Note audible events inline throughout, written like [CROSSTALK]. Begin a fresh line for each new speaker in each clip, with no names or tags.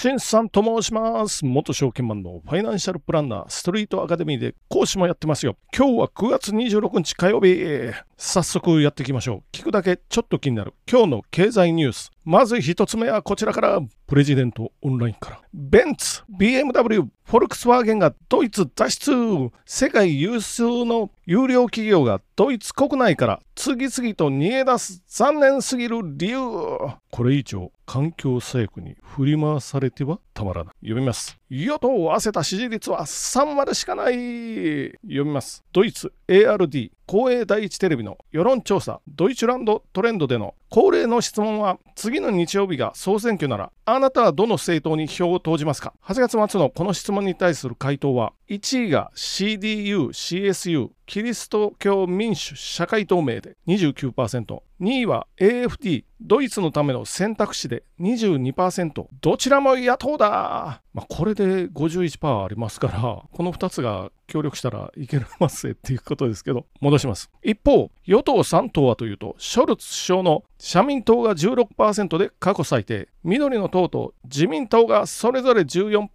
しんさんと申します。元証券マンのファイナンシャルプランナー、ストリートアカデミーで講師もやってますよ。今日は9月26日火曜日。早速やっていきましょう。聞くだけちょっと気になる今日の経済ニュース。まず1つ目はこちらから、プレジデントオンラインから。ベンツ、BMW、フォルクスワーゲンがドイツ脱出世界有数の有料企業がドイツ国内から次々と逃げ出す残念すぎる理由これ以上環境左翼に振り回されてはたまらない。読みます。与党を合わせた支持率は3割しかない。読みます。ドイツ ARD 公営第一テレビの世論調査 Deutschlandtrend での恒例の質問は次の日曜日が総選挙ならあなたはどの政党に票を投じますか？8月末のこの質問に対する回答は1位が CDU、CSU、キリスト教民主社会同盟で29%、2位は AfD、ドイツのための選択肢で22%、どちらも野党だ、まあ、これで51%ありますから、この2つが協力したらいけるますぜっていうことですけど、戻します。一方、与党3党はというと、ショルツ首相の社民党が16%で過去最低、緑の党と自民党がそれぞれ14%、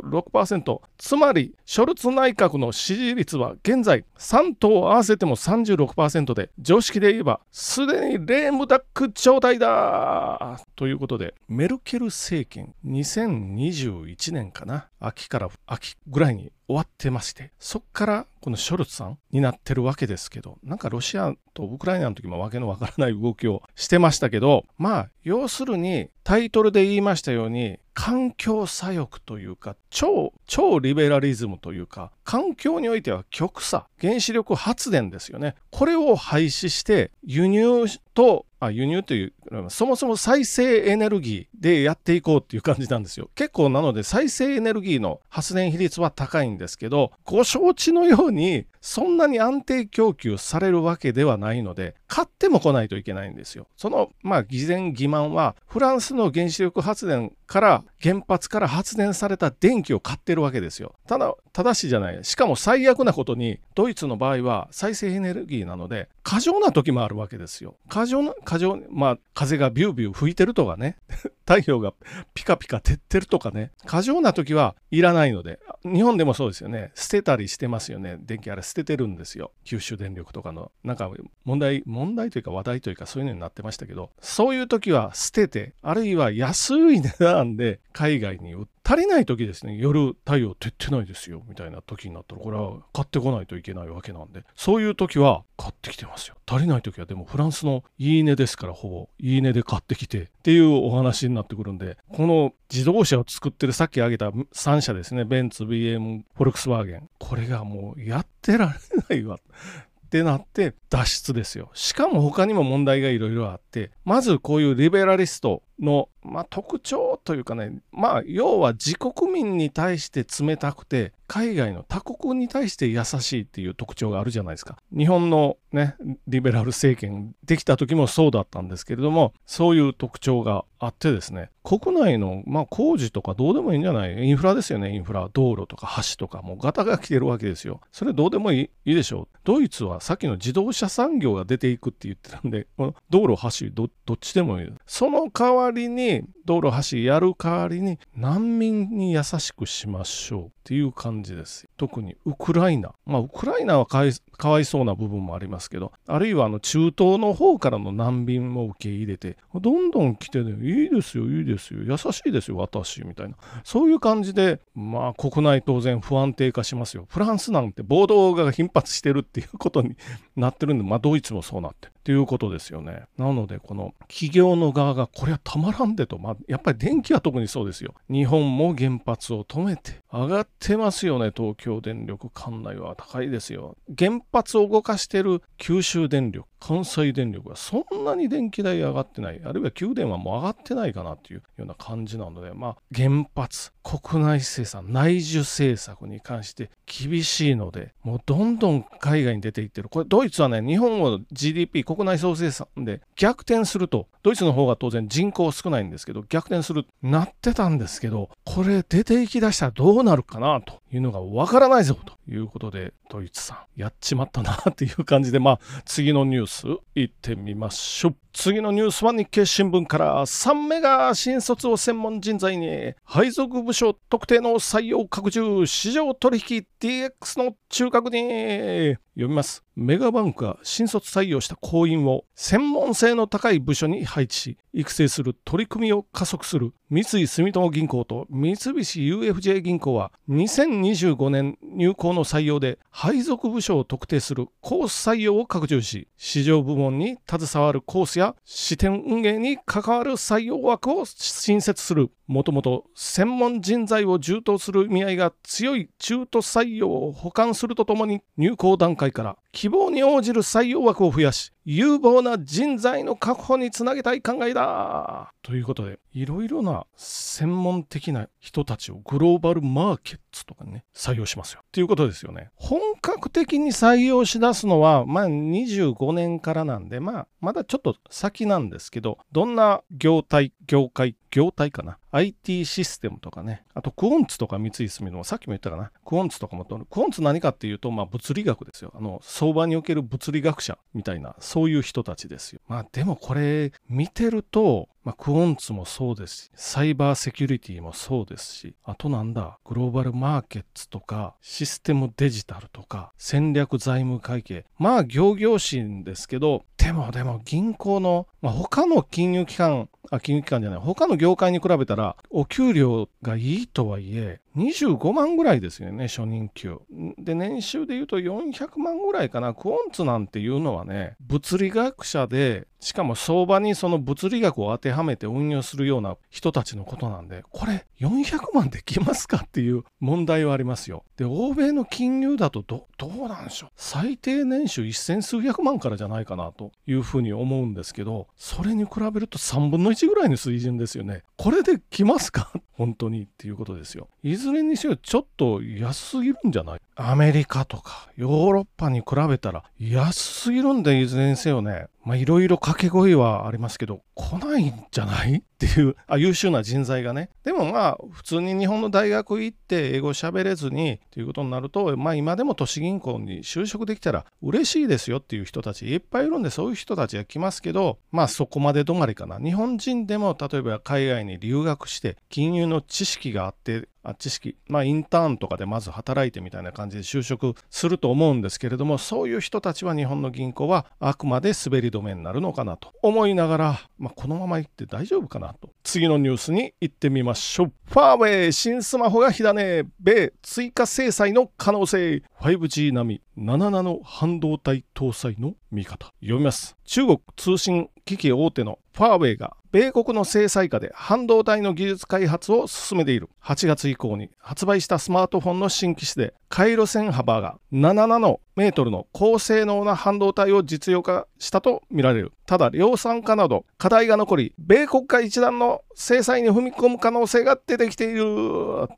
6%、つまり、ショルツ内閣の支持率は現在3党合わせても36%で、常識で言えば、すでにレームダック状態だということで、メルケル政権2021年かな、秋から秋ぐらいに終わってまして、そっからこのショルツさんになってるわけですけど、なんかロシアとウクライナの時もわけのわからない動きをしてましたけど、まあ、要するにタイトルで言いましたように、環境左翼というか、超、超リベラリズムというか、環境においては極左、原子力発電ですよね。これを廃止して、輸入と、あ輸入という、そもそも再生エネルギーでやっていこうっていう感じなんですよ。[LAUGHS] 結構なので再生エネルギーの発電比率は高いんですけど、ご承知のように、そんなに安定供給されるわけではないので、買っても来ないといけないんですよ。その、まあ、偽善欺瞞は、フランスの原子力発電から、原発から発電された電気を買ってるわけですよ。ただ、正しいじゃない。しかも最悪なことに、ドイツの場合は再生エネルギーなので、過剰な時もあるわけですよ。過剰な、過剰、まあ、風がビュービュー吹いてるとかね、[LAUGHS] 太陽がピカピカ照ってるとかね、過剰な時はいらないので、日本でもそうですよね。捨てたりしてますよね。電気あれ捨捨ててるんですよ。九州電力とかの。なんか問題、問題というか話題というかそういうのになってましたけど、そういう時は捨てて、あるいは安い値段で海外に売っ、足りない時ですね、夜太陽照ってないですよ、みたいな時になったら、これは買ってこないといけないわけなんで、そういう時は買ってきてますよ。足りない時はでもフランスのいいねですから、ほぼいいねで買ってきてっていうお話になってくるんで、この自動車を作ってるさっき挙げた3社ですね、ベンツ、BM、フォルクスワーゲン。これがもうやってられないわ。ってなって脱出ですよ。しかも他にも問題がいろいろあって、まずこういうリベラリストの、まあ、特徴というかね、まあ、要は自国民に対して冷たくて、海外の他国に対して優しいっていう特徴があるじゃないですか。日本のね、リベラル政権できた時もそうだったんですけれども、そういう特徴があってですね、国内の、まあ、工事とかどうでもいいんじゃない？インフラですよね、インフラ。道路とか橋とか、もうガタが来てるわけですよ。それどうでもいいいいでしょう。ドイツはさっきの自動車産業が出ていくって言ってたんで、この道路、橋ど、どっちでもいい。その代わりに、道路、橋やる代わりに、難民に優しくしましょうっていう感じです。特にウクライナ。まあ、ウクライナはかわいそうな部分もありますけど、あるいはあの中東の方からの難民も受け入れて、どんどん来てね、いいですよ、いいですよ、優しいですよ、私、みたいな。そういう感じで、まあ、国内当然不安定化しますよ。フランスなんて暴動が頻発してるっていうことになってるんで、まあ、ドイツもそうなって。っていうことですよね。なので、この企業の側が、これはたまらんでと、まあ、やっぱり電気は特にそうですよ。日本も原発を止めて、上がってますよね、東京電力管内は高いですよ。原発を動かしてる九州電力、関西電力はそんなに電気代上がってない、あるいは給電はもう上がってないかなっていうような感じなので、まあ、原発、国内生産、内需政策に関して厳しいので、もうどんどん海外に出ていってる。これ、ドイツはね、日本を GDP、国内総生産で逆転すると、ドイツの方が当然人口少ないんですけど、逆転する、なってたんですけど、これ出ていきだしたらどうなるかなというのがわからないぞということで、ドイツさん、やっちまったなっていう感じで、まあ、次のニュース行ってみましょう。次のニュースは日経新聞から3メガ新卒を専門人材に配属部署特定の採用拡充市場取引 DX の中核に読みます。メガバンクが新卒採用した行員を専門性の高い部署に配置し、育成する取り組みを加速する三井住友銀行と三菱 UFJ 銀行は2025年入行の採用で配属部署を特定するコース採用を拡充し、市場部門に携わるコースや支店運営に関わる採用枠を新設する。もともと専門人材を充当する意味合いが強い中途採用を補完するとともに入校段階から希望に応じる採用枠を増やし有望な人材の確保につなげたい考えだ。ということでいろいろな専門的な人たちをグローバルマーケットとかね採用しますよ。ということですよね。本格的に採用しだすのはまあ25年からなんでまあまだちょっと先なんですけどどんな業態業界業態かな IT システムとかね、あとクオンツとか三井住友、さっきも言ったかな、クオンツとかも、クオンツ何かっていうと、まあ物理学ですよ。あの、相場における物理学者みたいな、そういう人たちですよ。まあでもこれ見てると、まあ、クオンツもそうですし、サイバーセキュリティもそうですし、あとなんだ、グローバルマーケッツとか、システムデジタルとか、戦略財務会計。まあ、行々しいんですけど、でもでも銀行の、まあ、他の金融機関、あ、金融機関じゃない、他の業界に比べたら、お給料がいいとはいえ、25万ぐらいですよね、初任給。で、年収で言うと400万ぐらいかな。クオンツなんていうのはね、物理学者で、しかも相場にその物理学を当てはめて運用するような人たちのことなんで、これ400万できますかっていう問題はありますよ。で、欧米の金融だとどどうなんでしょう。最低年収一千数百万からじゃないかなというふうに思うんですけど、それに比べると3分の1ぐらいの水準ですよね。これで来ますか？[LAUGHS] 本当にっていうことですよ。いずれにせよちょっと安すぎるんじゃない？アメリカとかヨーロッパに比べたら安すぎるんでいずれにせよね。まあいろいろ掛け声はありますけど、来ないんじゃない？っていう [LAUGHS] あ、優秀な人材がね。でもまあ普通に日本の大学行って英語喋れずにということになると、まあ今でも都市銀行に就職できたら嬉しいですよっていう人たちいっぱいいるんで、そういう人たちが来ますけど、まあそこまで止まりかな。日本人でも例えば海外に留学して金融の知識があってあ知識、まあ、インターンとかでまず働いてみたいな感じで就職すると思うんですけれどもそういう人たちは日本の銀行はあくまで滑り止めになるのかなと思いながら、まあ、このまま行って大丈夫かなと。次のニュースに行ってみましょう。ファーウェイ新スマホが火種。米追加制裁の可能性。5G 並み。7ナノ半導体搭載の見方。読みます。中国通信機器大手のファーウェイが米国の制裁下で半導体の技術開発を進めている。8月以降に発売したスマートフォンの新機種で回路線幅が7ナノメートルの高性能な半導体を実用化したとみられる。ただ量産化など課題が残り、米国が一段の制裁に踏み込む可能性が出てきている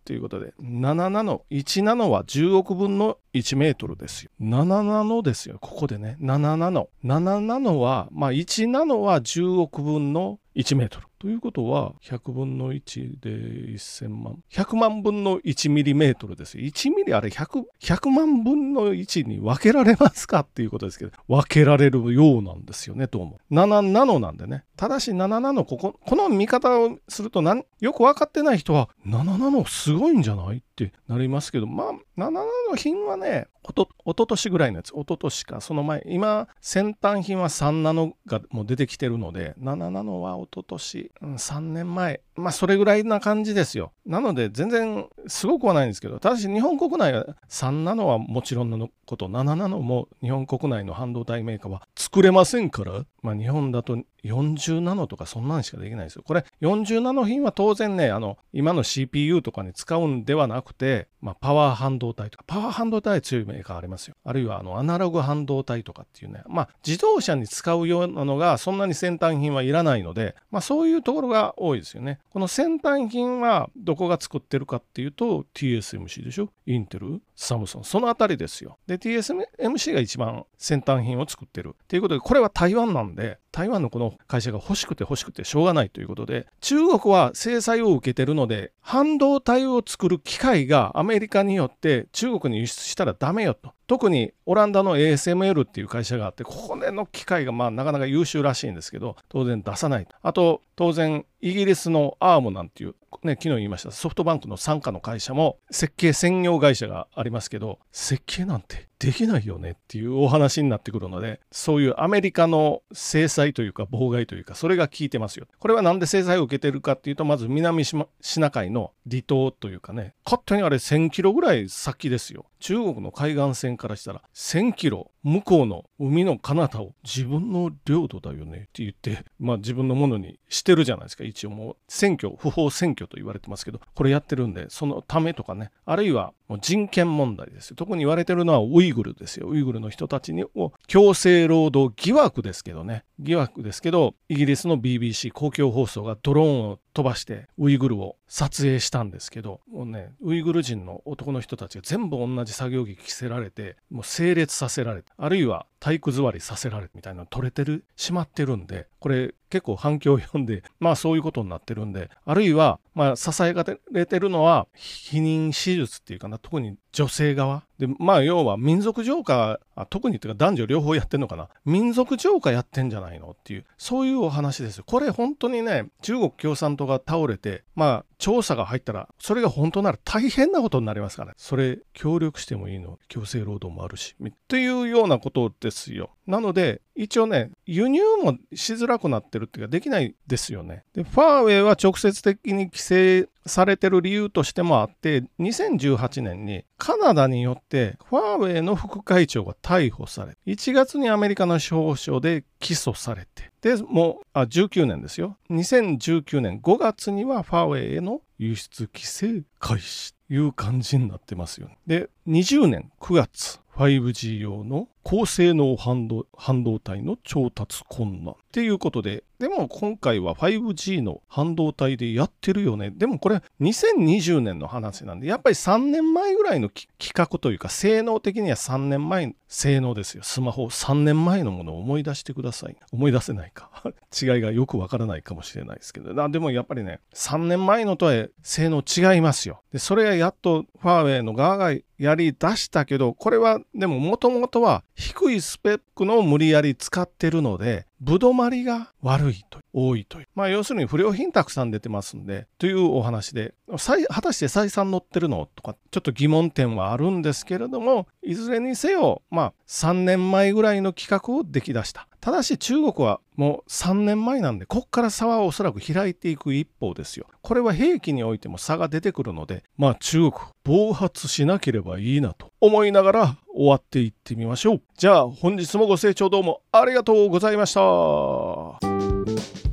ということで、7ナノ、1ナノは10億分の1メートルですよ。7ナノですよ。ここでね、7ナノ。7ナノは、まあ1ナノは10億分の1メートル。ということは、100分の1で1000万。100万分の1ミリメートルですよ。1ミリあれ100、100万分の1に分けられますかっていうことですけど、分けられるようなんですよね、どうも。7ナノなんでね。ただし7ナノ、ここ、この見方をすると、よく分かってない人は、7ナノすごいんじゃないってなりますけど、まあ、7ナノ品はね、おと、おととしぐらいのやつ、おととしか、その前、今、先端品は3ナノがもう出てきてるので、7ナノはおととし、うん、3年前、まあ、それぐらいな感じですよ。なので、全然すごくはないんですけど、ただし日本国内は3ナノはもちろんのこと、7ナノも日本国内の半導体メーカーは作れませんから、まあ、日本だと40ナノとかそんなんしかできないですよ。これ40ナノ品は当然ね、あの、今の CPU とかに使うんではなくて、まあ、パワー半導体とか、パワー半導体は強いメーカーありますよ。あるいはあの、アナログ半導体とかっていうね、まあ、自動車に使うようなのがそんなに先端品はいらないので、まあ、そういうところが多いですよね。この先端品はどこが作ってるかっていうと、TSMC でしょ？インテルサムソン。そのあたりですよ。で、TSMC が一番先端品を作ってる。っていうことで、これは台湾なんで、台湾のこの会社が欲しくて欲しくてしょうがないということで中国は制裁を受けてるので半導体を作る機械がアメリカによって中国に輸出したらダメよと。特にオランダの ASML っていう会社があってこれの機械がまあなかなか優秀らしいんですけど当然出さないあと当然イギリスのアームなんていうね昨日言いました。ソフトバンクの傘下の会社も設計専業会社がありますけど設計なんてできないよねっていうお話になってくるのでそういうアメリカの制裁というか妨害というかそれが効いてますよ。これは何で制裁を受けてるかっていうとまず南シナ海の離島というかね勝手にあれ1000キロぐらい先ですよ。中国の海岸線からしたら1000キロ。向こうの海の彼方を自分の領土だよねって言って、まあ自分のものにしてるじゃないですか。一応もう選挙、不法選挙と言われてますけど、これやってるんで、そのためとかね、あるいはもう人権問題ですよ。特に言われてるのはウイグルですよ。ウイグルの人たちにを強制労働疑惑ですけどね。疑惑ですけど、イギリスの BBC 公共放送がドローンを飛ばしてウイグルを撮影したんですけどもうねウイグル人の男の人たちが全部同じ作業着着せられてもう整列させられてあるいは体育座りさせられみたいなの取れてるしまってるんでこれ結構反響を読んで [LAUGHS] まあそういうことになってるんであるいはまあ支えられてるのは避妊手術っていうかな特に女性側。でまあ要は民族浄化特にっていうか男女両方やってんのかな。民族浄化やってんじゃないのっていうそういうお話ですこれ本当にね中国共産党が倒れてまあ調査が入ったらそれが本当なら大変なことになりますから。ねそれ協力してもいいの強制労働もあるしっていうようなことですよ。なので一応ね輸入もしづらくなってるっていうかできないですよね。でファーウェイは直接的に規制されてる理由としてもあって2018年にカナダによってファーウェイの副会長が逮捕され1月にアメリカの司法省で起訴されてでもうあ19年ですよ。2019年5月にはファーウェイへの輸出規制開始という感じになってますよね。で20年9月 5G 用の高性能半導体の調達困難。っていうことででも今回は 5G の半導体でやってるよね。でもこれ2020年の話なんでやっぱり3年前ぐらいの企画というか性能的には3年前性能ですよ。スマホ3年前のものを思い出してください思い出せないか。[LAUGHS] 違いがよくわからないかもしれないですけど。でもやっぱりね3年前のとは性能違いますよ。でそれがやっとファーウェイの側がやり出したけどこれはでももともとは低いスペックの無理やり使ってるのでぶどまりが悪いと多いという。まあ要するに不良品たくさん出てますんで、というお話で、果たして採算乗ってるのとか、ちょっと疑問点はあるんですけれども、いずれにせよ、まあ3年前ぐらいの企画を出来出した。ただし中国はもう3年前なんで、こっから差はおそらく開いていく一方ですよ。これは兵器においても差が出てくるので、まあ中国、暴発しなければいいなと思いながら終わっていってみましょう。じゃあ本日もご清聴どうもありがとうございました。